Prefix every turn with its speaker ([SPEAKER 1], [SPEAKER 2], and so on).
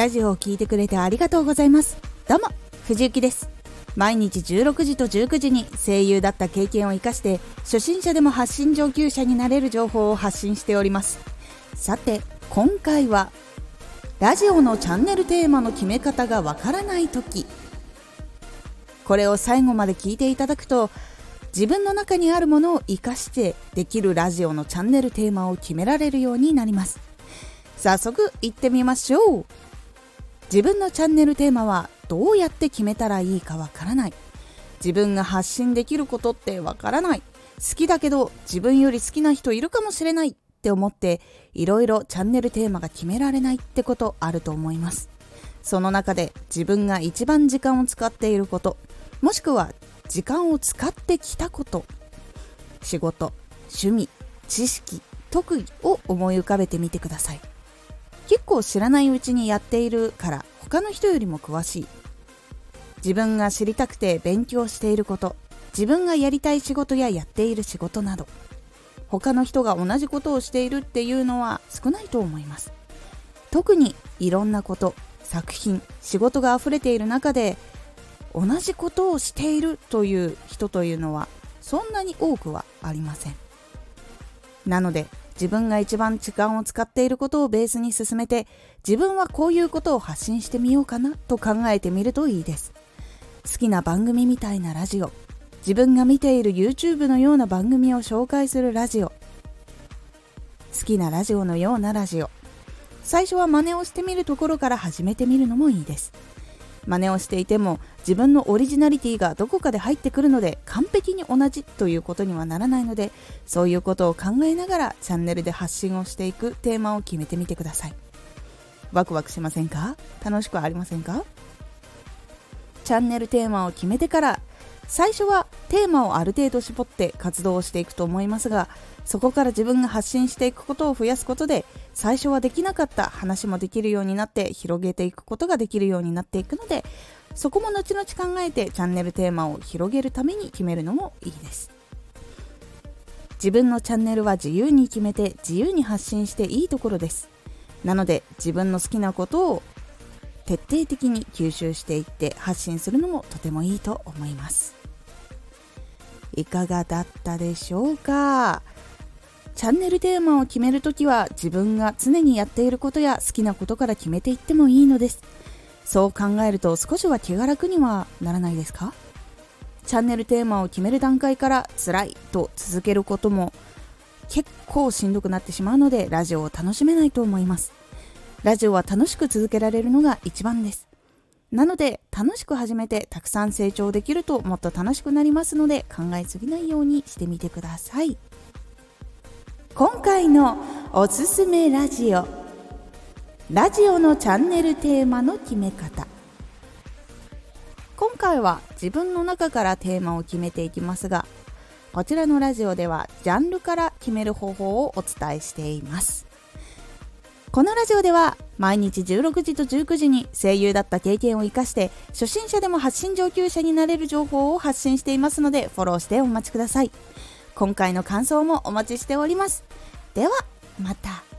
[SPEAKER 1] ラジオを聴いてくれてありがとうございます。どうも藤幸です。毎日16時と19時に声優だった経験を生かして初心者でも発信上級者になれる情報を発信しております。さて今回はラジオのチャンネルテーマの決め方がわからない時。これを最後まで聞いていただくと自分の中にあるものを活かしてできるラジオのチャンネルテーマを決められるようになります。早速行ってみましょう。自分のチャンネルテーマはどうやって決めたらいいかわからない。自分が発信できることってわからない。好きだけど自分より好きな人いるかもしれないって思っていろいろチャンネルテーマが決められないってことあると思います。その中で自分が一番時間を使っていることもしくは時間を使ってきたこと仕事趣味知識特技を思い浮かべてみてください。結構知らないうちにやっているから他の人よりも詳しい。自分が知りたくて勉強していること自分がやりたい仕事ややっている仕事など他の人が同じことをしているっていうのは少ないと思います。特にいろんなこと作品仕事が溢れている中で同じことをしているという人というのはそんなに多くはありません。なので自分が一番時間を使っていることをベースに進めて自分はこういうことを発信してみようかなと考えてみるといいです。好きな番組みたいなラジオ。自分が見ている YouTube のような番組を紹介するラジオ。好きなラジオのようなラジオ。最初は真似をしてみるところから始めてみるのもいいです。真似をしていても自分のオリジナリティがどこかで入ってくるので完璧に同じということにはならないのでそういうことを考えながらチャンネルで発信をしていくテーマを決めてみてください。ワクワクしませんか？楽しくありませんか？チャンネルテーマを決めてから最初はテーマをある程度絞って活動をしていくと思いますがそこから自分が発信していくことを増やすことで最初はできなかった話もできるようになって広げていくことができるようになっていくのでそこも後々考えてチャンネルテーマを広げるために決めるのもいいです。自分のチャンネルは自由に決めて自由に発信していいところです。なので自分の好きなことを徹底的に吸収していって発信するのもとてもいいと思います。いかがだったでしょうか？チャンネルテーマを決めるときは自分が常にやっていることや好きなことから決めていってもいいのです。そう考えると少しは気が楽にはならないですか？チャンネルテーマを決める段階から辛いと続けることも結構しんどくなってしまうのでラジオを楽しめないと思います。ラジオは楽しく続けられるのが一番です。なので楽しく始めてたくさん成長できるともっと楽しくなりますので考えすぎないようにしてみてください。今回のおすすめラジオ。ラジオのチャンネルテーマの決め方。今回は自分の中からテーマを決めていきますがこちらのラジオではジャンルから決める方法をお伝えしています。このラジオでは毎日16時と19時に声優だった経験を生かして初心者でも発信上級者になれる情報を発信していますのでフォローしてお待ちください今回の感想もお待ちしております。では、また。